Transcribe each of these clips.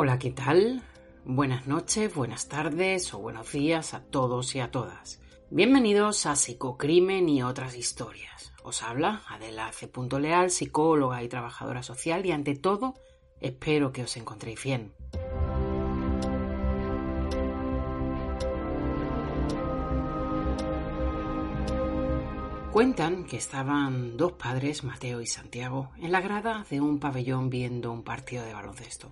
Hola, ¿qué tal? Buenas noches, buenas tardes o buenos días a todos y a todas. Bienvenidos a Psicocrimen y otras historias. Os habla Adela. Leal, psicóloga y trabajadora social y ante todo espero que os encontréis bien. Cuentan que estaban dos padres, Mateo y Santiago, en la grada de un pabellón viendo un partido de baloncesto.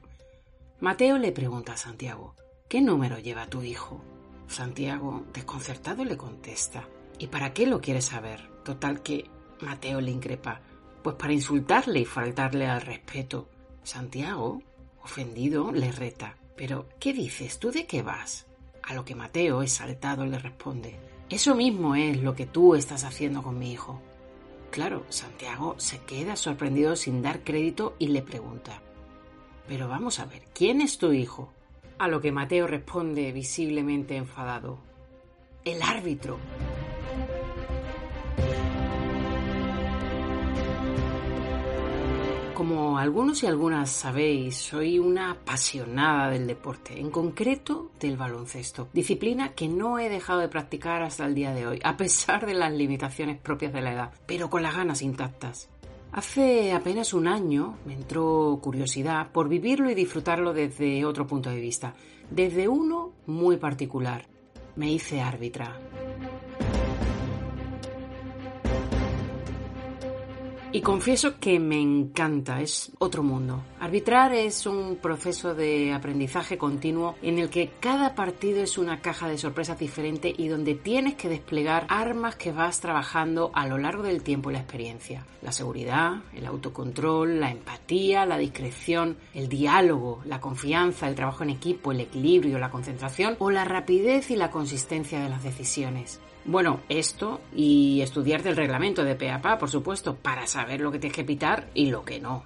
Mateo le pregunta a Santiago, ¿qué número lleva tu hijo? Santiago, desconcertado, le contesta, ¿y para qué lo quieres saber? Total que Mateo le increpa, pues para insultarle y faltarle al respeto. Santiago, ofendido, le reta, ¿pero qué dices? ¿Tú de qué vas? A lo que Mateo, exaltado, le responde, eso mismo es lo que tú estás haciendo con mi hijo. Claro, Santiago se queda sorprendido sin dar crédito y le pregunta, pero vamos a ver, ¿quién es tu hijo? A lo que Mateo responde visiblemente enfadado. El árbitro. Como algunos y algunas sabéis, soy una apasionada del deporte, en concreto del baloncesto, disciplina que no he dejado de practicar hasta el día de hoy, a pesar de las limitaciones propias de la edad, pero con las ganas intactas. Hace apenas un año me entró curiosidad por vivirlo y disfrutarlo desde otro punto de vista, desde uno muy particular. Me hice árbitra. Y confieso que me encanta, es otro mundo. Arbitrar es un proceso de aprendizaje continuo en el que cada partido es una caja de sorpresas diferente y donde tienes que desplegar armas que vas trabajando a lo largo del tiempo y la experiencia. La seguridad, el autocontrol, la empatía, la discreción, el diálogo, la confianza, el trabajo en equipo, el equilibrio, la concentración o la rapidez y la consistencia de las decisiones. Bueno, esto y estudiarte el reglamento de PAPA, por supuesto, para saber lo que tienes que pitar y lo que no.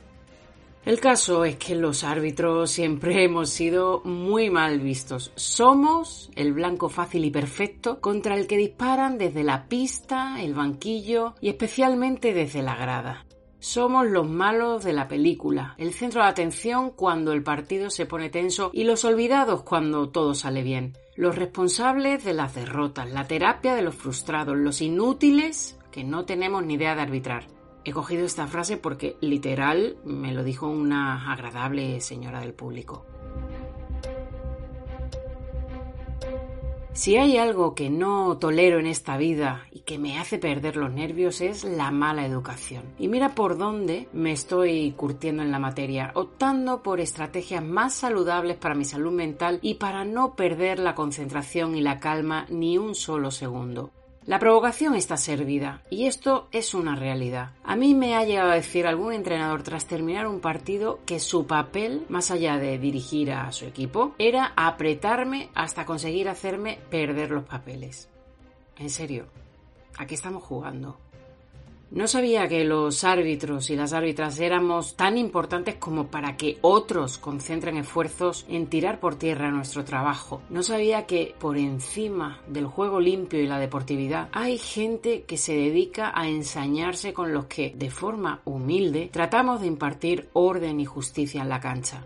El caso es que los árbitros siempre hemos sido muy mal vistos. Somos el blanco fácil y perfecto contra el que disparan desde la pista, el banquillo y especialmente desde la grada. Somos los malos de la película, el centro de atención cuando el partido se pone tenso y los olvidados cuando todo sale bien, los responsables de las derrotas, la terapia de los frustrados, los inútiles que no tenemos ni idea de arbitrar. He cogido esta frase porque literal me lo dijo una agradable señora del público. Si hay algo que no tolero en esta vida y que me hace perder los nervios es la mala educación. Y mira por dónde me estoy curtiendo en la materia, optando por estrategias más saludables para mi salud mental y para no perder la concentración y la calma ni un solo segundo. La provocación está servida y esto es una realidad. A mí me ha llegado a decir algún entrenador tras terminar un partido que su papel, más allá de dirigir a su equipo, era apretarme hasta conseguir hacerme perder los papeles. En serio, ¿a qué estamos jugando? No sabía que los árbitros y las árbitras éramos tan importantes como para que otros concentren esfuerzos en tirar por tierra nuestro trabajo. No sabía que por encima del juego limpio y la deportividad hay gente que se dedica a ensañarse con los que, de forma humilde, tratamos de impartir orden y justicia en la cancha.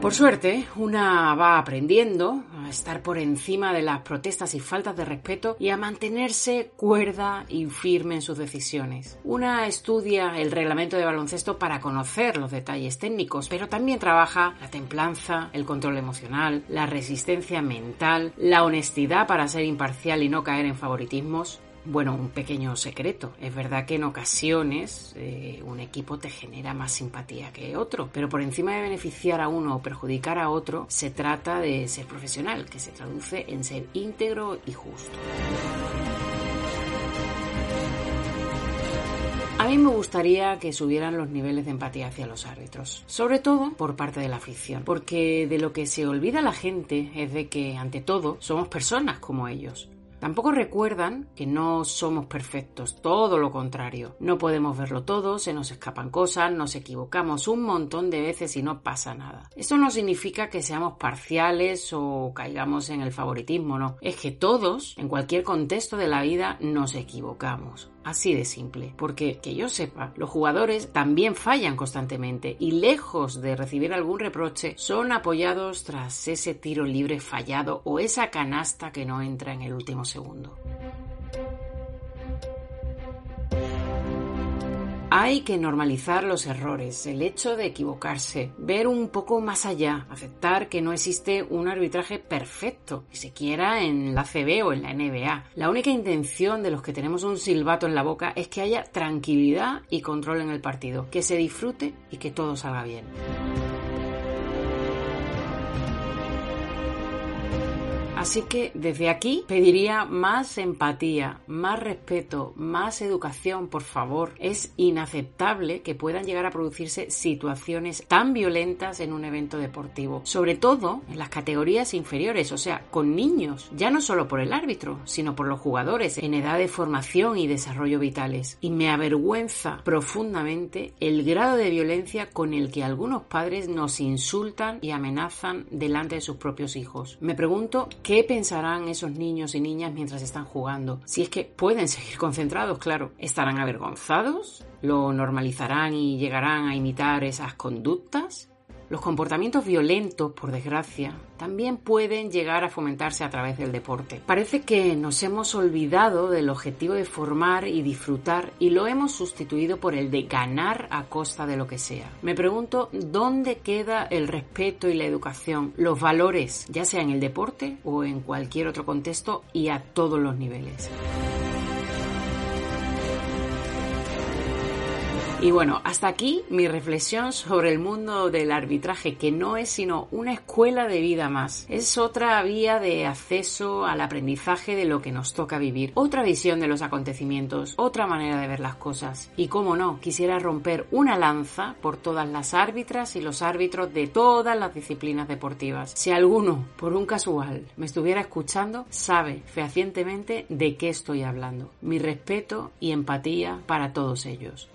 Por suerte, una va aprendiendo estar por encima de las protestas y faltas de respeto y a mantenerse cuerda y firme en sus decisiones. Una estudia el reglamento de baloncesto para conocer los detalles técnicos, pero también trabaja la templanza, el control emocional, la resistencia mental, la honestidad para ser imparcial y no caer en favoritismos, Bueno, un pequeño secreto. Es verdad que en ocasiones eh, un equipo te genera más simpatía que otro, pero por encima de beneficiar a uno o perjudicar a otro, se trata de ser profesional, que se traduce en ser íntegro y justo. A mí me gustaría que subieran los niveles de empatía hacia los árbitros, sobre todo por parte de la afición, porque de lo que se olvida la gente es de que, ante todo, somos personas como ellos. Tampoco recuerdan que no somos perfectos, todo lo contrario. No podemos verlo todo, se nos escapan cosas, nos equivocamos un montón de veces y no pasa nada. Eso no significa que seamos parciales o caigamos en el favoritismo, no. Es que todos, en cualquier contexto de la vida, nos equivocamos. Así de simple, porque que yo sepa, los jugadores también fallan constantemente y lejos de recibir algún reproche, son apoyados tras ese tiro libre fallado o esa canasta que no entra en el último segundo. Hay que normalizar los errores, el hecho de equivocarse, ver un poco más allá, aceptar que no existe un arbitraje perfecto, ni siquiera en la CB o en la NBA. La única intención de los que tenemos un silbato en la boca es que haya tranquilidad y control en el partido, que se disfrute y que todo salga bien. Así que desde aquí pediría más empatía, más respeto, más educación, por favor. Es inaceptable que puedan llegar a producirse situaciones tan violentas en un evento deportivo, sobre todo en las categorías inferiores, o sea, con niños, ya no solo por el árbitro, sino por los jugadores en edad de formación y desarrollo vitales. Y me avergüenza profundamente el grado de violencia con el que algunos padres nos insultan y amenazan delante de sus propios hijos. Me pregunto ¿Qué pensarán esos niños y niñas mientras están jugando? Si es que pueden seguir concentrados, claro. ¿Estarán avergonzados? ¿Lo normalizarán y llegarán a imitar esas conductas? Los comportamientos violentos, por desgracia, también pueden llegar a fomentarse a través del deporte. Parece que nos hemos olvidado del objetivo de formar y disfrutar y lo hemos sustituido por el de ganar a costa de lo que sea. Me pregunto dónde queda el respeto y la educación, los valores, ya sea en el deporte o en cualquier otro contexto y a todos los niveles. Y bueno, hasta aquí mi reflexión sobre el mundo del arbitraje, que no es sino una escuela de vida más. Es otra vía de acceso al aprendizaje de lo que nos toca vivir, otra visión de los acontecimientos, otra manera de ver las cosas. Y como no, quisiera romper una lanza por todas las árbitras y los árbitros de todas las disciplinas deportivas. Si alguno, por un casual, me estuviera escuchando, sabe fehacientemente de qué estoy hablando. Mi respeto y empatía para todos ellos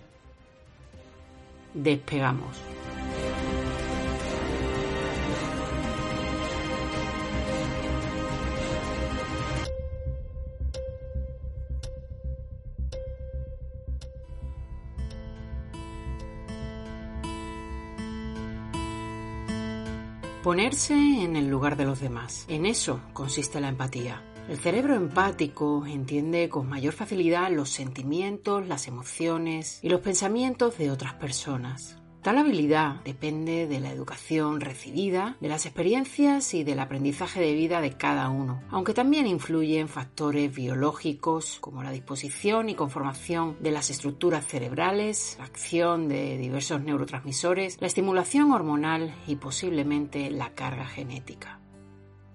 despegamos. Ponerse en el lugar de los demás. En eso consiste la empatía. El cerebro empático entiende con mayor facilidad los sentimientos, las emociones y los pensamientos de otras personas. Tal habilidad depende de la educación recibida, de las experiencias y del aprendizaje de vida de cada uno, aunque también influyen factores biológicos como la disposición y conformación de las estructuras cerebrales, la acción de diversos neurotransmisores, la estimulación hormonal y posiblemente la carga genética.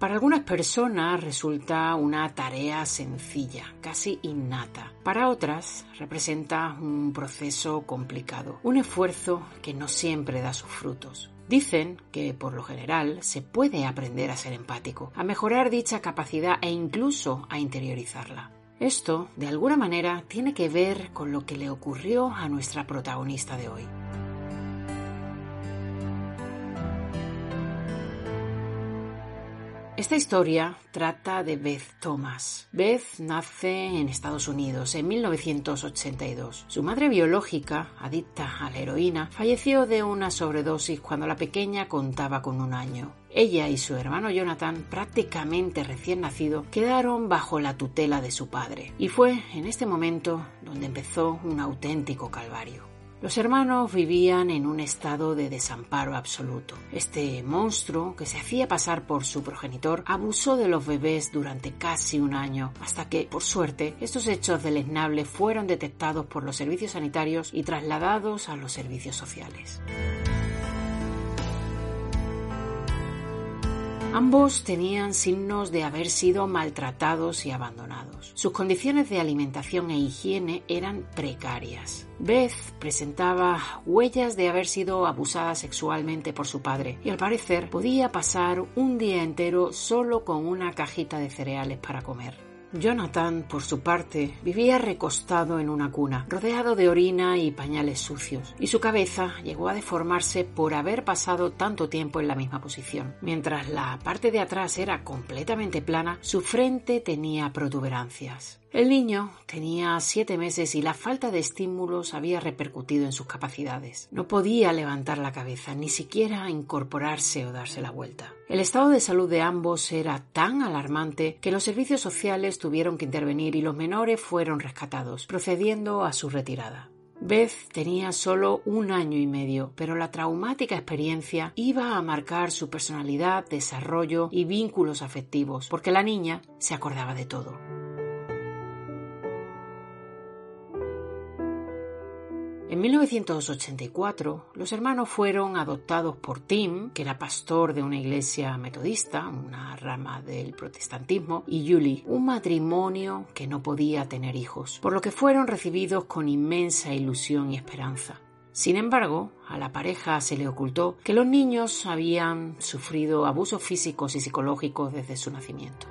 Para algunas personas resulta una tarea sencilla, casi innata. Para otras representa un proceso complicado, un esfuerzo que no siempre da sus frutos. Dicen que, por lo general, se puede aprender a ser empático, a mejorar dicha capacidad e incluso a interiorizarla. Esto, de alguna manera, tiene que ver con lo que le ocurrió a nuestra protagonista de hoy. Esta historia trata de Beth Thomas. Beth nace en Estados Unidos en 1982. Su madre biológica, adicta a la heroína, falleció de una sobredosis cuando la pequeña contaba con un año. Ella y su hermano Jonathan, prácticamente recién nacido, quedaron bajo la tutela de su padre. Y fue en este momento donde empezó un auténtico calvario. Los hermanos vivían en un estado de desamparo absoluto. Este monstruo, que se hacía pasar por su progenitor, abusó de los bebés durante casi un año, hasta que, por suerte, estos hechos deleznables fueron detectados por los servicios sanitarios y trasladados a los servicios sociales. Ambos tenían signos de haber sido maltratados y abandonados. Sus condiciones de alimentación e higiene eran precarias. Beth presentaba huellas de haber sido abusada sexualmente por su padre y al parecer podía pasar un día entero solo con una cajita de cereales para comer. Jonathan, por su parte, vivía recostado en una cuna, rodeado de orina y pañales sucios, y su cabeza llegó a deformarse por haber pasado tanto tiempo en la misma posición. Mientras la parte de atrás era completamente plana, su frente tenía protuberancias. El niño tenía siete meses y la falta de estímulos había repercutido en sus capacidades. No podía levantar la cabeza, ni siquiera incorporarse o darse la vuelta. El estado de salud de ambos era tan alarmante que los servicios sociales tuvieron que intervenir y los menores fueron rescatados, procediendo a su retirada. Beth tenía solo un año y medio, pero la traumática experiencia iba a marcar su personalidad, desarrollo y vínculos afectivos, porque la niña se acordaba de todo. En 1984, los hermanos fueron adoptados por Tim, que era pastor de una iglesia metodista, una rama del protestantismo, y Julie, un matrimonio que no podía tener hijos, por lo que fueron recibidos con inmensa ilusión y esperanza. Sin embargo, a la pareja se le ocultó que los niños habían sufrido abusos físicos y psicológicos desde su nacimiento.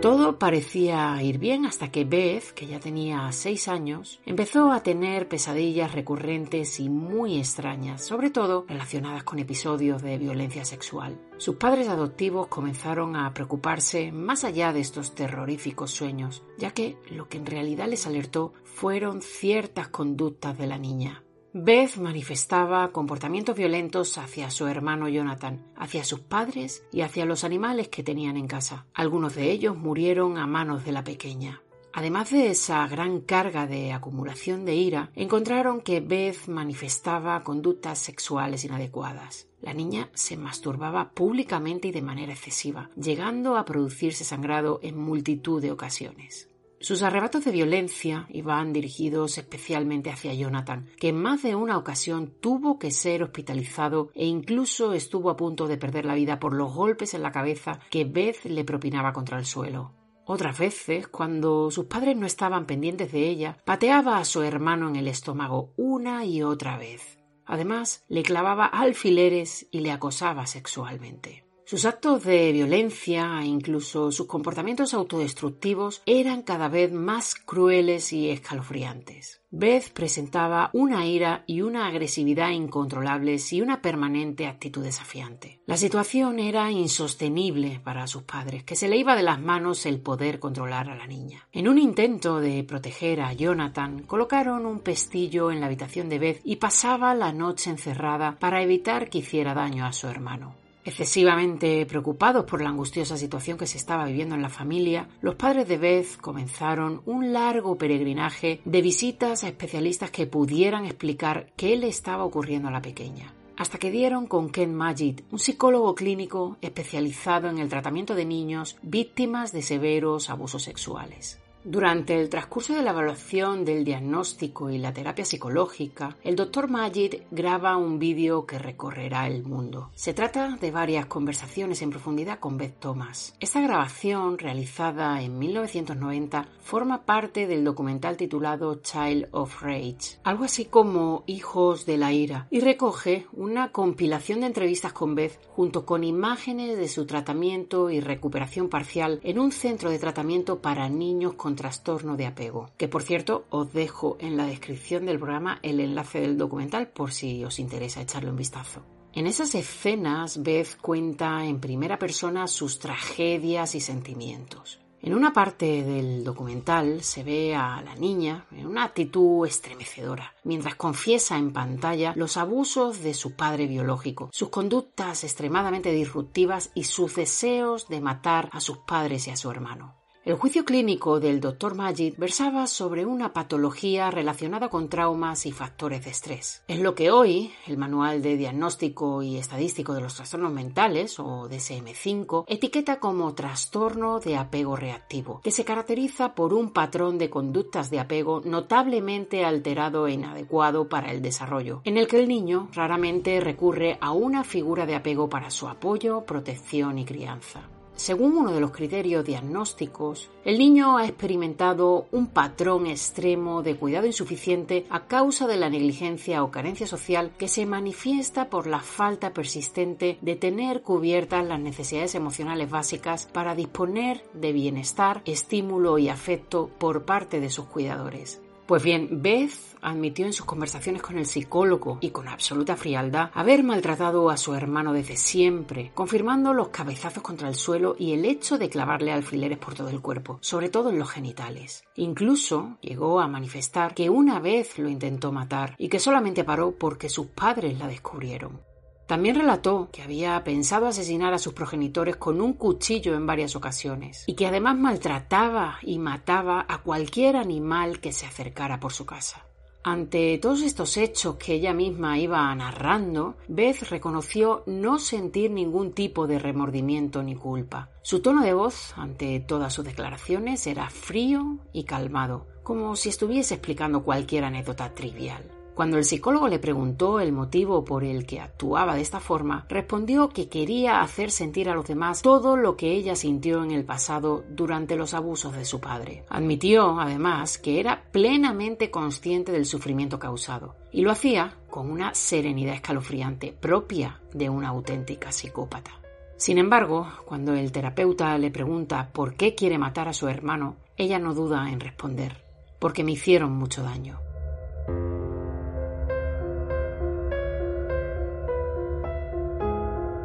Todo parecía ir bien hasta que Beth, que ya tenía seis años, empezó a tener pesadillas recurrentes y muy extrañas, sobre todo relacionadas con episodios de violencia sexual. Sus padres adoptivos comenzaron a preocuparse más allá de estos terroríficos sueños, ya que lo que en realidad les alertó fueron ciertas conductas de la niña. Beth manifestaba comportamientos violentos hacia su hermano Jonathan, hacia sus padres y hacia los animales que tenían en casa. Algunos de ellos murieron a manos de la pequeña. Además de esa gran carga de acumulación de ira, encontraron que Beth manifestaba conductas sexuales inadecuadas. La niña se masturbaba públicamente y de manera excesiva, llegando a producirse sangrado en multitud de ocasiones. Sus arrebatos de violencia iban dirigidos especialmente hacia Jonathan, que en más de una ocasión tuvo que ser hospitalizado e incluso estuvo a punto de perder la vida por los golpes en la cabeza que Beth le propinaba contra el suelo. Otras veces, cuando sus padres no estaban pendientes de ella, pateaba a su hermano en el estómago una y otra vez. Además, le clavaba alfileres y le acosaba sexualmente. Sus actos de violencia e incluso sus comportamientos autodestructivos eran cada vez más crueles y escalofriantes. Beth presentaba una ira y una agresividad incontrolables y una permanente actitud desafiante. La situación era insostenible para sus padres, que se le iba de las manos el poder controlar a la niña. En un intento de proteger a Jonathan, colocaron un pestillo en la habitación de Beth y pasaba la noche encerrada para evitar que hiciera daño a su hermano. Excesivamente preocupados por la angustiosa situación que se estaba viviendo en la familia, los padres de Beth comenzaron un largo peregrinaje de visitas a especialistas que pudieran explicar qué le estaba ocurriendo a la pequeña hasta que dieron con Ken Majid, un psicólogo clínico especializado en el tratamiento de niños víctimas de severos abusos sexuales. Durante el transcurso de la evaluación del diagnóstico y la terapia psicológica, el doctor Majid graba un vídeo que recorrerá el mundo. Se trata de varias conversaciones en profundidad con Beth Thomas. Esta grabación, realizada en 1990, forma parte del documental titulado Child of Rage, algo así como Hijos de la Ira, y recoge una compilación de entrevistas con Beth junto con imágenes de su tratamiento y recuperación parcial en un centro de tratamiento para niños con trastorno de apego, que por cierto os dejo en la descripción del programa el enlace del documental por si os interesa echarle un vistazo. En esas escenas, Beth cuenta en primera persona sus tragedias y sentimientos. En una parte del documental se ve a la niña en una actitud estremecedora, mientras confiesa en pantalla los abusos de su padre biológico, sus conductas extremadamente disruptivas y sus deseos de matar a sus padres y a su hermano. El juicio clínico del Dr. Majid versaba sobre una patología relacionada con traumas y factores de estrés. Es lo que hoy el Manual de Diagnóstico y Estadístico de los Trastornos Mentales, o DSM-5, etiqueta como trastorno de apego reactivo, que se caracteriza por un patrón de conductas de apego notablemente alterado e inadecuado para el desarrollo, en el que el niño raramente recurre a una figura de apego para su apoyo, protección y crianza. Según uno de los criterios diagnósticos, el niño ha experimentado un patrón extremo de cuidado insuficiente a causa de la negligencia o carencia social que se manifiesta por la falta persistente de tener cubiertas las necesidades emocionales básicas para disponer de bienestar, estímulo y afecto por parte de sus cuidadores. Pues bien, Beth admitió en sus conversaciones con el psicólogo y con absoluta frialdad haber maltratado a su hermano desde siempre, confirmando los cabezazos contra el suelo y el hecho de clavarle alfileres por todo el cuerpo, sobre todo en los genitales. Incluso llegó a manifestar que una vez lo intentó matar y que solamente paró porque sus padres la descubrieron. También relató que había pensado asesinar a sus progenitores con un cuchillo en varias ocasiones y que además maltrataba y mataba a cualquier animal que se acercara por su casa. Ante todos estos hechos que ella misma iba narrando, Beth reconoció no sentir ningún tipo de remordimiento ni culpa. Su tono de voz ante todas sus declaraciones era frío y calmado, como si estuviese explicando cualquier anécdota trivial. Cuando el psicólogo le preguntó el motivo por el que actuaba de esta forma, respondió que quería hacer sentir a los demás todo lo que ella sintió en el pasado durante los abusos de su padre. Admitió, además, que era plenamente consciente del sufrimiento causado, y lo hacía con una serenidad escalofriante propia de una auténtica psicópata. Sin embargo, cuando el terapeuta le pregunta por qué quiere matar a su hermano, ella no duda en responder, porque me hicieron mucho daño.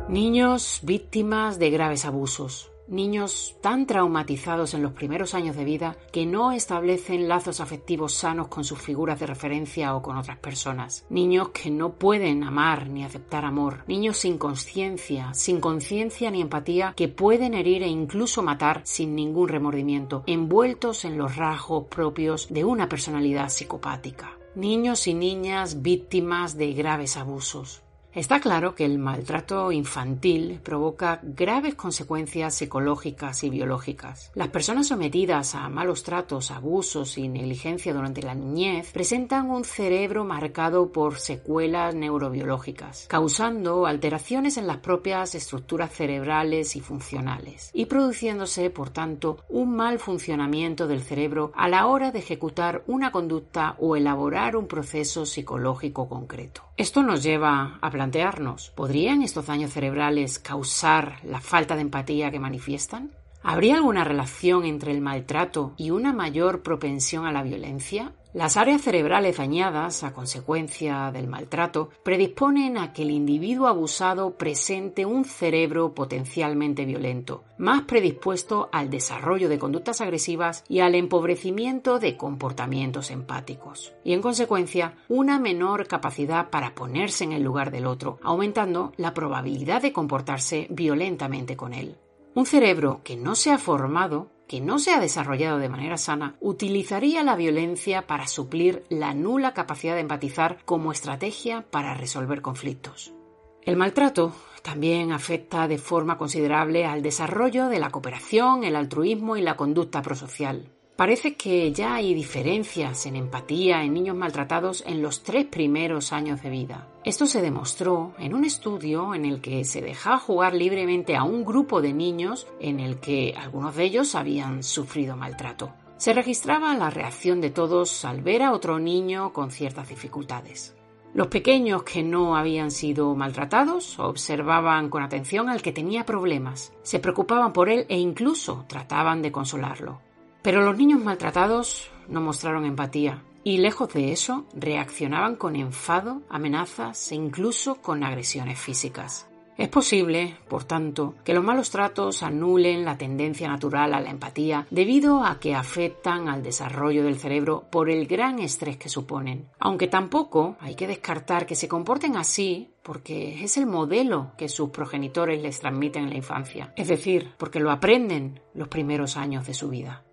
Niños víctimas de graves abusos. Niños tan traumatizados en los primeros años de vida que no establecen lazos afectivos sanos con sus figuras de referencia o con otras personas. Niños que no pueden amar ni aceptar amor. Niños sin conciencia, sin conciencia ni empatía que pueden herir e incluso matar sin ningún remordimiento, envueltos en los rasgos propios de una personalidad psicopática. Niños y niñas víctimas de graves abusos. Está claro que el maltrato infantil provoca graves consecuencias psicológicas y biológicas. Las personas sometidas a malos tratos, abusos y negligencia durante la niñez presentan un cerebro marcado por secuelas neurobiológicas, causando alteraciones en las propias estructuras cerebrales y funcionales, y produciéndose, por tanto, un mal funcionamiento del cerebro a la hora de ejecutar una conducta o elaborar un proceso psicológico concreto. Esto nos lleva a plantearnos, ¿podrían estos daños cerebrales causar la falta de empatía que manifiestan? ¿Habría alguna relación entre el maltrato y una mayor propensión a la violencia? Las áreas cerebrales dañadas a consecuencia del maltrato predisponen a que el individuo abusado presente un cerebro potencialmente violento, más predispuesto al desarrollo de conductas agresivas y al empobrecimiento de comportamientos empáticos, y en consecuencia una menor capacidad para ponerse en el lugar del otro, aumentando la probabilidad de comportarse violentamente con él. Un cerebro que no se ha formado que no se ha desarrollado de manera sana utilizaría la violencia para suplir la nula capacidad de empatizar como estrategia para resolver conflictos. El maltrato también afecta de forma considerable al desarrollo de la cooperación, el altruismo y la conducta prosocial. Parece que ya hay diferencias en empatía en niños maltratados en los tres primeros años de vida. Esto se demostró en un estudio en el que se dejaba jugar libremente a un grupo de niños en el que algunos de ellos habían sufrido maltrato. Se registraba la reacción de todos al ver a otro niño con ciertas dificultades. Los pequeños que no habían sido maltratados observaban con atención al que tenía problemas, se preocupaban por él e incluso trataban de consolarlo. Pero los niños maltratados no mostraron empatía y lejos de eso reaccionaban con enfado, amenazas e incluso con agresiones físicas. Es posible, por tanto, que los malos tratos anulen la tendencia natural a la empatía debido a que afectan al desarrollo del cerebro por el gran estrés que suponen. Aunque tampoco hay que descartar que se comporten así porque es el modelo que sus progenitores les transmiten en la infancia, es decir, porque lo aprenden los primeros años de su vida.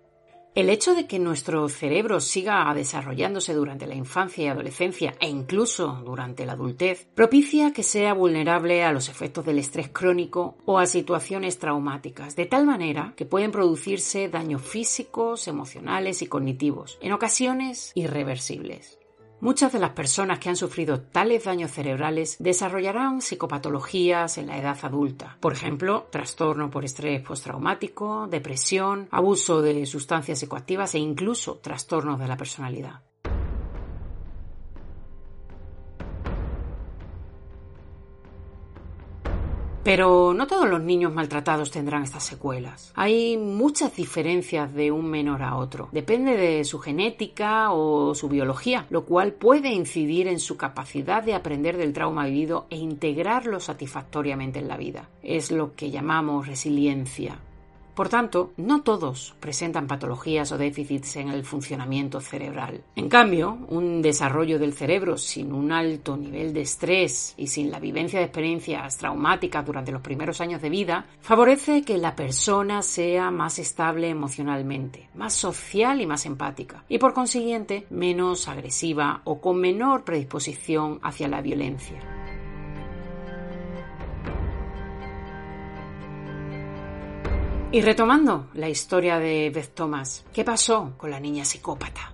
El hecho de que nuestro cerebro siga desarrollándose durante la infancia y adolescencia e incluso durante la adultez propicia que sea vulnerable a los efectos del estrés crónico o a situaciones traumáticas, de tal manera que pueden producirse daños físicos, emocionales y cognitivos, en ocasiones irreversibles. Muchas de las personas que han sufrido tales daños cerebrales desarrollarán psicopatologías en la edad adulta. Por ejemplo, trastorno por estrés postraumático, depresión, abuso de sustancias psicoactivas e incluso trastornos de la personalidad. Pero no todos los niños maltratados tendrán estas secuelas. Hay muchas diferencias de un menor a otro. Depende de su genética o su biología, lo cual puede incidir en su capacidad de aprender del trauma vivido e integrarlo satisfactoriamente en la vida. Es lo que llamamos resiliencia. Por tanto, no todos presentan patologías o déficits en el funcionamiento cerebral. En cambio, un desarrollo del cerebro sin un alto nivel de estrés y sin la vivencia de experiencias traumáticas durante los primeros años de vida favorece que la persona sea más estable emocionalmente, más social y más empática, y por consiguiente menos agresiva o con menor predisposición hacia la violencia. Y retomando la historia de Beth Thomas, ¿qué pasó con la niña psicópata?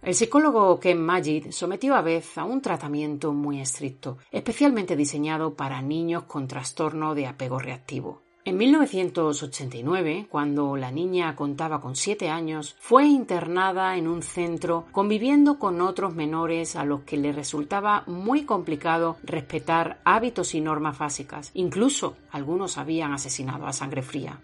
El psicólogo Ken Magid sometió a Beth a un tratamiento muy estricto, especialmente diseñado para niños con trastorno de apego reactivo. En 1989, cuando la niña contaba con siete años, fue internada en un centro conviviendo con otros menores a los que le resultaba muy complicado respetar hábitos y normas básicas. Incluso algunos habían asesinado a sangre fría.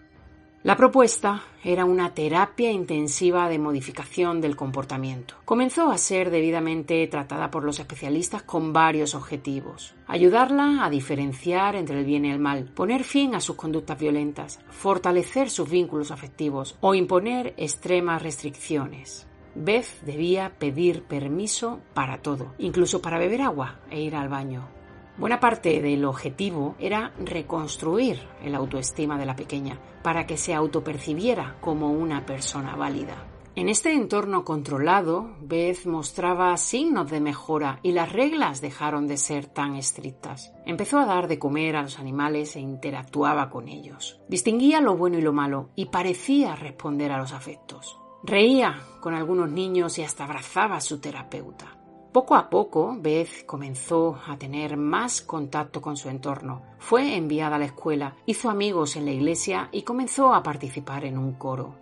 La propuesta era una terapia intensiva de modificación del comportamiento. Comenzó a ser debidamente tratada por los especialistas con varios objetivos. Ayudarla a diferenciar entre el bien y el mal, poner fin a sus conductas violentas, fortalecer sus vínculos afectivos o imponer extremas restricciones. Beth debía pedir permiso para todo, incluso para beber agua e ir al baño. Buena parte del objetivo era reconstruir el autoestima de la pequeña para que se autopercibiera como una persona válida. En este entorno controlado, Beth mostraba signos de mejora y las reglas dejaron de ser tan estrictas. Empezó a dar de comer a los animales e interactuaba con ellos. Distinguía lo bueno y lo malo y parecía responder a los afectos. Reía con algunos niños y hasta abrazaba a su terapeuta. Poco a poco, Beth comenzó a tener más contacto con su entorno. Fue enviada a la escuela, hizo amigos en la iglesia y comenzó a participar en un coro.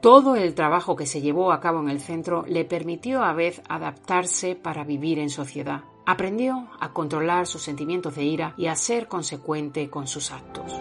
Todo el trabajo que se llevó a cabo en el centro le permitió a Beth adaptarse para vivir en sociedad. Aprendió a controlar sus sentimientos de ira y a ser consecuente con sus actos.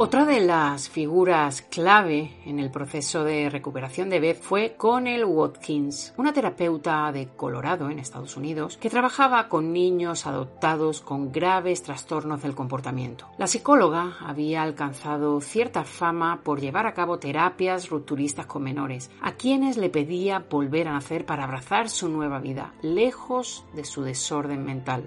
Otra de las figuras clave en el proceso de recuperación de Beth fue Connell Watkins, una terapeuta de Colorado, en Estados Unidos, que trabajaba con niños adoptados con graves trastornos del comportamiento. La psicóloga había alcanzado cierta fama por llevar a cabo terapias rupturistas con menores, a quienes le pedía volver a nacer para abrazar su nueva vida, lejos de su desorden mental.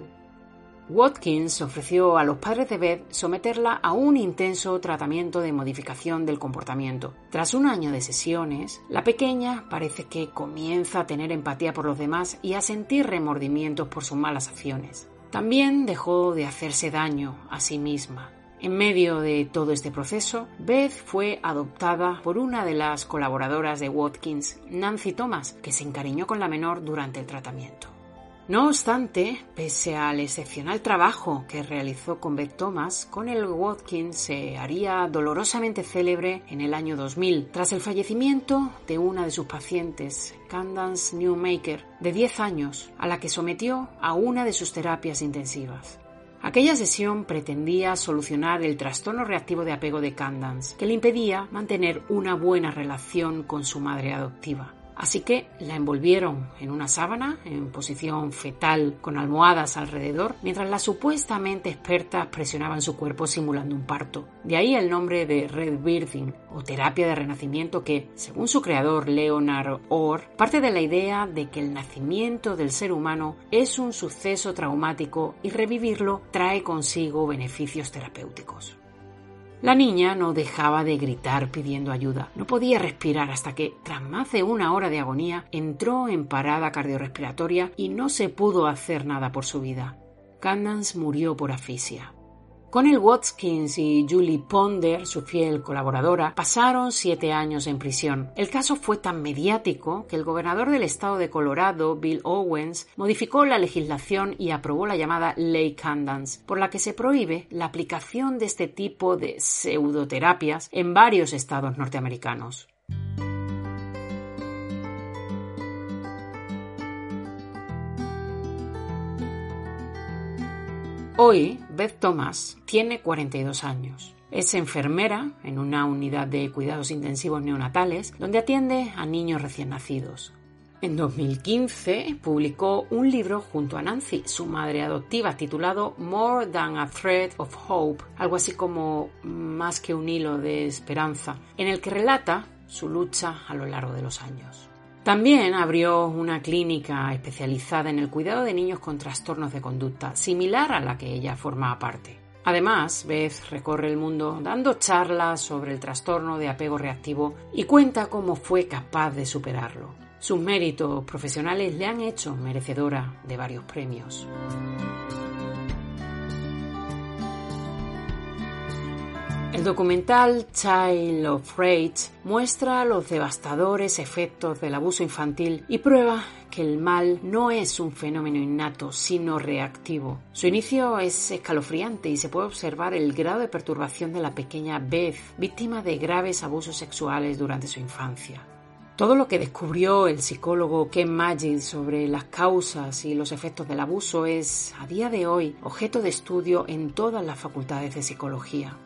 Watkins ofreció a los padres de Beth someterla a un intenso tratamiento de modificación del comportamiento. Tras un año de sesiones, la pequeña parece que comienza a tener empatía por los demás y a sentir remordimientos por sus malas acciones. También dejó de hacerse daño a sí misma. En medio de todo este proceso, Beth fue adoptada por una de las colaboradoras de Watkins, Nancy Thomas, que se encariñó con la menor durante el tratamiento. No obstante, pese al excepcional trabajo que realizó con Beth Thomas, Connell Watkins se haría dolorosamente célebre en el año 2000 tras el fallecimiento de una de sus pacientes, Candance Newmaker, de 10 años, a la que sometió a una de sus terapias intensivas. Aquella sesión pretendía solucionar el trastorno reactivo de apego de Candance, que le impedía mantener una buena relación con su madre adoptiva. Así que la envolvieron en una sábana, en posición fetal, con almohadas alrededor, mientras las supuestamente expertas presionaban su cuerpo simulando un parto. De ahí el nombre de Red Birthing, o terapia de renacimiento que, según su creador Leonard Orr, parte de la idea de que el nacimiento del ser humano es un suceso traumático y revivirlo trae consigo beneficios terapéuticos. La niña no dejaba de gritar pidiendo ayuda. No podía respirar hasta que, tras más de una hora de agonía, entró en parada cardiorrespiratoria y no se pudo hacer nada por su vida. Candance murió por asfixia. Conel Watkins y Julie Ponder, su fiel colaboradora, pasaron siete años en prisión. El caso fue tan mediático que el gobernador del estado de Colorado, Bill Owens, modificó la legislación y aprobó la llamada Ley Candance, por la que se prohíbe la aplicación de este tipo de pseudoterapias en varios estados norteamericanos. Hoy, Beth Thomas tiene 42 años. Es enfermera en una unidad de cuidados intensivos neonatales donde atiende a niños recién nacidos. En 2015 publicó un libro junto a Nancy, su madre adoptiva, titulado More Than a Thread of Hope, algo así como más que un hilo de esperanza, en el que relata su lucha a lo largo de los años. También abrió una clínica especializada en el cuidado de niños con trastornos de conducta, similar a la que ella formaba parte. Además, Beth recorre el mundo dando charlas sobre el trastorno de apego reactivo y cuenta cómo fue capaz de superarlo. Sus méritos profesionales le han hecho merecedora de varios premios. El documental Child of Rage muestra los devastadores efectos del abuso infantil y prueba que el mal no es un fenómeno innato, sino reactivo. Su inicio es escalofriante y se puede observar el grado de perturbación de la pequeña Beth, víctima de graves abusos sexuales durante su infancia. Todo lo que descubrió el psicólogo Ken Magid sobre las causas y los efectos del abuso es, a día de hoy, objeto de estudio en todas las facultades de psicología.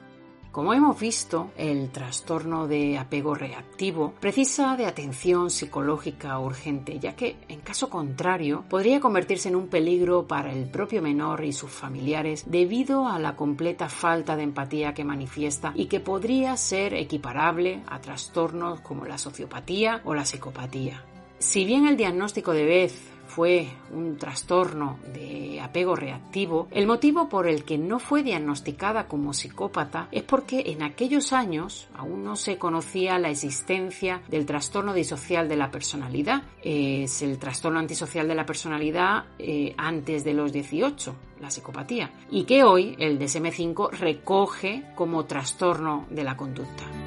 Como hemos visto, el trastorno de apego reactivo precisa de atención psicológica urgente, ya que, en caso contrario, podría convertirse en un peligro para el propio menor y sus familiares debido a la completa falta de empatía que manifiesta y que podría ser equiparable a trastornos como la sociopatía o la psicopatía. Si bien el diagnóstico de Beth fue un trastorno de apego reactivo, el motivo por el que no fue diagnosticada como psicópata es porque en aquellos años aún no se conocía la existencia del trastorno disocial de la personalidad. Es el trastorno antisocial de la personalidad eh, antes de los 18, la psicopatía, y que hoy el DSM5 recoge como trastorno de la conducta.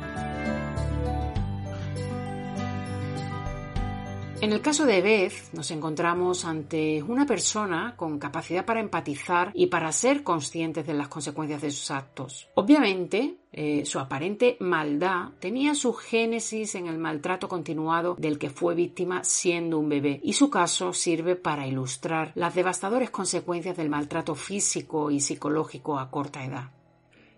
En el caso de Beth nos encontramos ante una persona con capacidad para empatizar y para ser conscientes de las consecuencias de sus actos. Obviamente, eh, su aparente maldad tenía su génesis en el maltrato continuado del que fue víctima siendo un bebé y su caso sirve para ilustrar las devastadoras consecuencias del maltrato físico y psicológico a corta edad.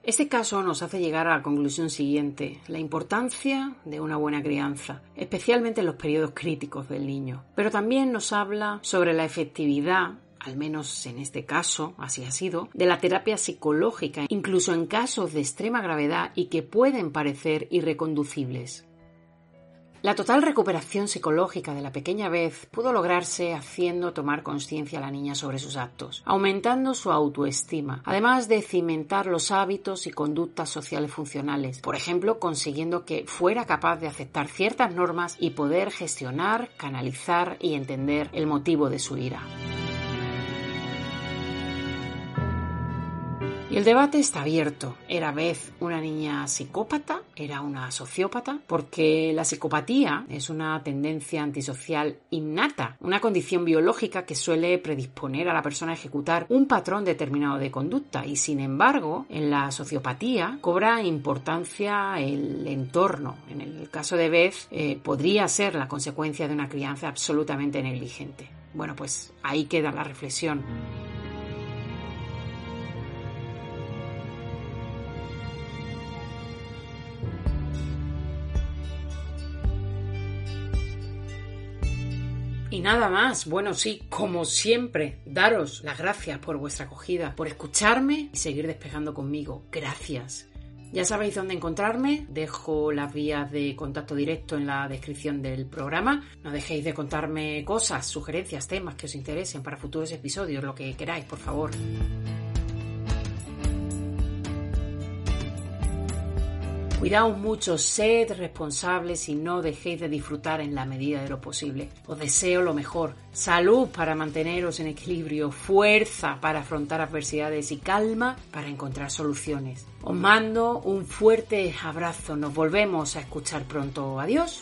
Este caso nos hace llegar a la conclusión siguiente, la importancia de una buena crianza, especialmente en los periodos críticos del niño, pero también nos habla sobre la efectividad al menos en este caso, así ha sido, de la terapia psicológica, incluso en casos de extrema gravedad y que pueden parecer irreconducibles. La total recuperación psicológica de la pequeña Beth pudo lograrse haciendo tomar conciencia a la niña sobre sus actos, aumentando su autoestima, además de cimentar los hábitos y conductas sociales funcionales, por ejemplo, consiguiendo que fuera capaz de aceptar ciertas normas y poder gestionar, canalizar y entender el motivo de su ira. Y el debate está abierto. ¿Era Beth una niña psicópata? ¿Era una sociópata? Porque la psicopatía es una tendencia antisocial innata, una condición biológica que suele predisponer a la persona a ejecutar un patrón determinado de conducta. Y sin embargo, en la sociopatía cobra importancia el entorno. En el caso de Beth, eh, podría ser la consecuencia de una crianza absolutamente negligente. Bueno, pues ahí queda la reflexión. Y nada más, bueno sí, como siempre, daros las gracias por vuestra acogida, por escucharme y seguir despegando conmigo. Gracias. Ya sabéis dónde encontrarme, dejo las vías de contacto directo en la descripción del programa. No dejéis de contarme cosas, sugerencias, temas que os interesen para futuros episodios, lo que queráis, por favor. Cuidaos mucho, sed responsables y no dejéis de disfrutar en la medida de lo posible. Os deseo lo mejor, salud para manteneros en equilibrio, fuerza para afrontar adversidades y calma para encontrar soluciones. Os mando un fuerte abrazo, nos volvemos a escuchar pronto. Adiós.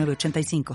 906985.